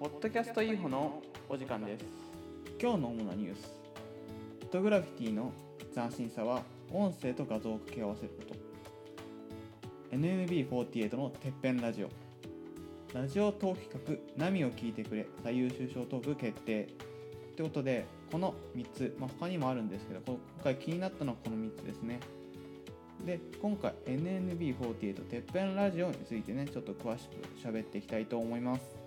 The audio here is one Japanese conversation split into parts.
ポッドキャストインフォのお時間です。今日の主なニュース。フォトグラフィティの斬新さは音声と画像を掛け合わせること。NNB48 のてっぺんラジオ。ラジオトーク企画「波を聞いてくれ最優秀賞トーク決定」ということでこの3つ、まあ、他にもあるんですけど今回気になったのはこの3つですね。で今回 NNB48 てっぺんラジオについてねちょっと詳しく喋っていきたいと思います。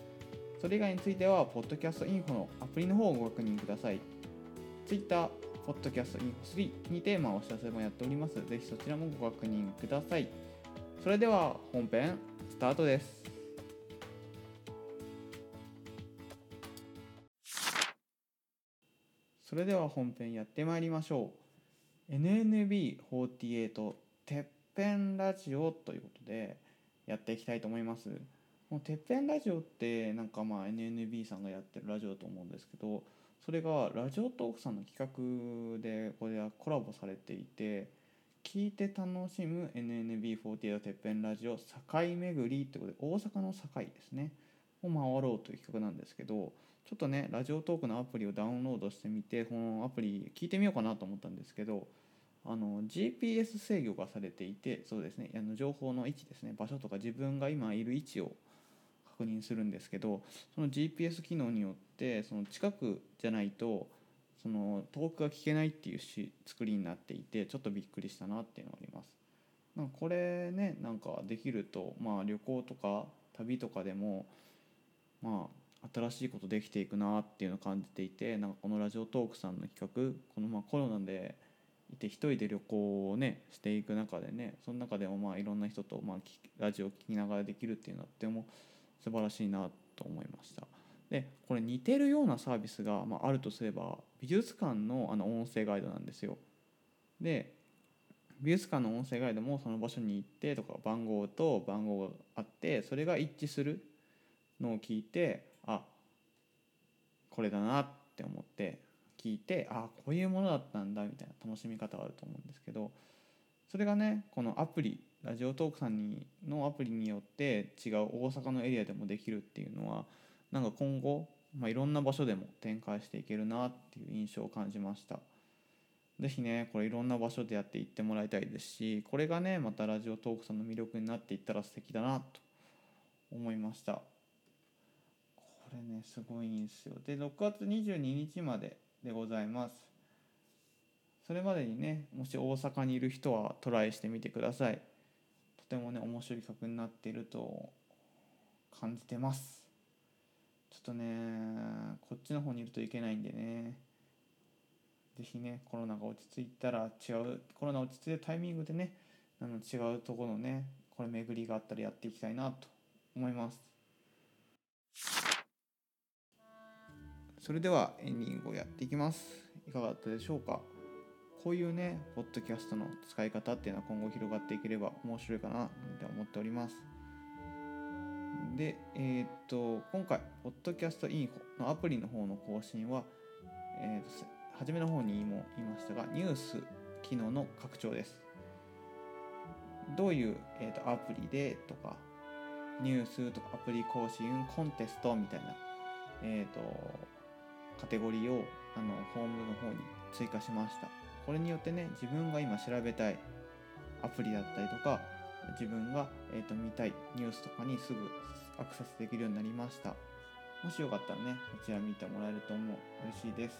それ以外についてはポッドキャストインフォのアプリの方をご確認ください。Twitter ポッドキャストインフォ3にテーマお知らせもやっております。ぜひそちらもご確認ください。それでは本編スタートです。それでは本編やってまいりましょう。NNB48 てっぺんラジオということでやっていきたいと思います。このてっぺんラジオってなんかまあ NNB さんがやってるラジオだと思うんですけどそれがラジオトークさんの企画でこれはコラボされていて聞いて楽しむ NNB48 てっぺんラジオ境巡りってことで大阪の堺ですね。を回ろうという企画なんですけどちょっとねラジオトークのアプリをダウンロードしてみてこのアプリ聞いてみようかなと思ったんですけどあの GPS 制御がされていてそうですねあの情報の位置ですね場所とか自分が今いる位置を確認するんですけどその GPS 機能によってその近くじゃないとその遠くが聞けないっていうし作りになっていてちょっとびっくりしたなっていうのがあります。なんかこれねなんかできるとまあ旅行とか旅とかでもまあ新しいことできていくなっていうのを感じていてなんかこのラジオトークさんの企画このまあコロナでいて一人で旅行をねしていく中でねその中でもまあいろんな人とまあラジオを聴きながらできるっていうのはとても素晴らしいなと思いました。でこれ似てるようなサービスが、まあ、あるとすれば美術館のあの音声ガイドなんですよ。で美術館の音声ガイドもその場所に行ってとか番号と番号があってそれが一致するのを聞いてあこれだなって思って聞いてあこういうものだったんだみたいな楽しみ方があると思うんですけどそれがねこのアプリラジオトークさんにのアプリによって違う大阪のエリアでもできるっていうのはなんか今後、まあ、いろんな場所でも展開していけるなっていう印象を感じました。是非ねこれいろんな場所でやっていってもらいたいですしこれがねまたラジオトークさんの魅力になっていったら素敵だなと思いました。これねすごいんですよ。で6月22日まででございます。それまでにねもし大阪にいる人はトライしてみてください。とてもね面白い企画になっていると感じてます。ちょっとねこっちの方にいるといけないんでね。是非ねコロナが落ち着いたら違うコロナ落ち着いたタイミングでねあの違うところのねこれ巡りがあったらやっていきたいなと思います。それではエンディングをやっていきます。いかがだったでしょうか？こういうねポッドキャストの使い方っていうのは今後広がっていければ面白いかななんて思っております。でえー、っと今回ポッドキャストインフォのアプリの方の更新は、えー、と初めの方にも言いましたがニュース機能の拡張です。どういう、えー、とアプリでとかニュースとかアプリ更新コンテストみたいな、えーと、カテゴリーをあのホームの方に追加しました。これによってね自分が今調べたいアプリだったりとか自分が、えーと、見たいニュースとかにすぐアクセスできるようになりました。もしよかったらねこちら見てもらえると思う嬉しいです。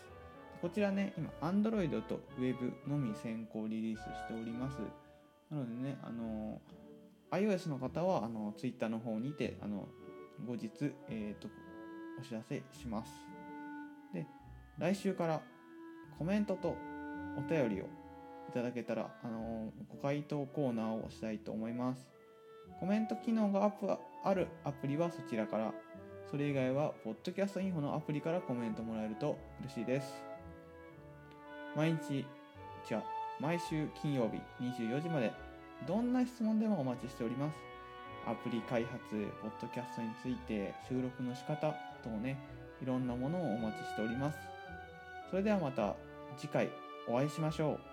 こちらね今 Android と Web のみ先行リリースしております。なのでねあの iOS の方はあの Twitter の方にてあの後日、えーと、お知らせします。で来週からコメントとお便りをいただけたら、あのご回答コーナーをしたいと思いますコメント機能がアップあるアプリはそちらからそれ以外は、ポッドキャストインフォのアプリからコメントもらえると嬉しいです。毎日、違う、毎週金曜日24時まで、どんな質問でもお待ちしております。アプリ開発、ポッドキャストについて、収録の仕方等ね、いろんなものをお待ちしております。それではまた次回お会いしましょう。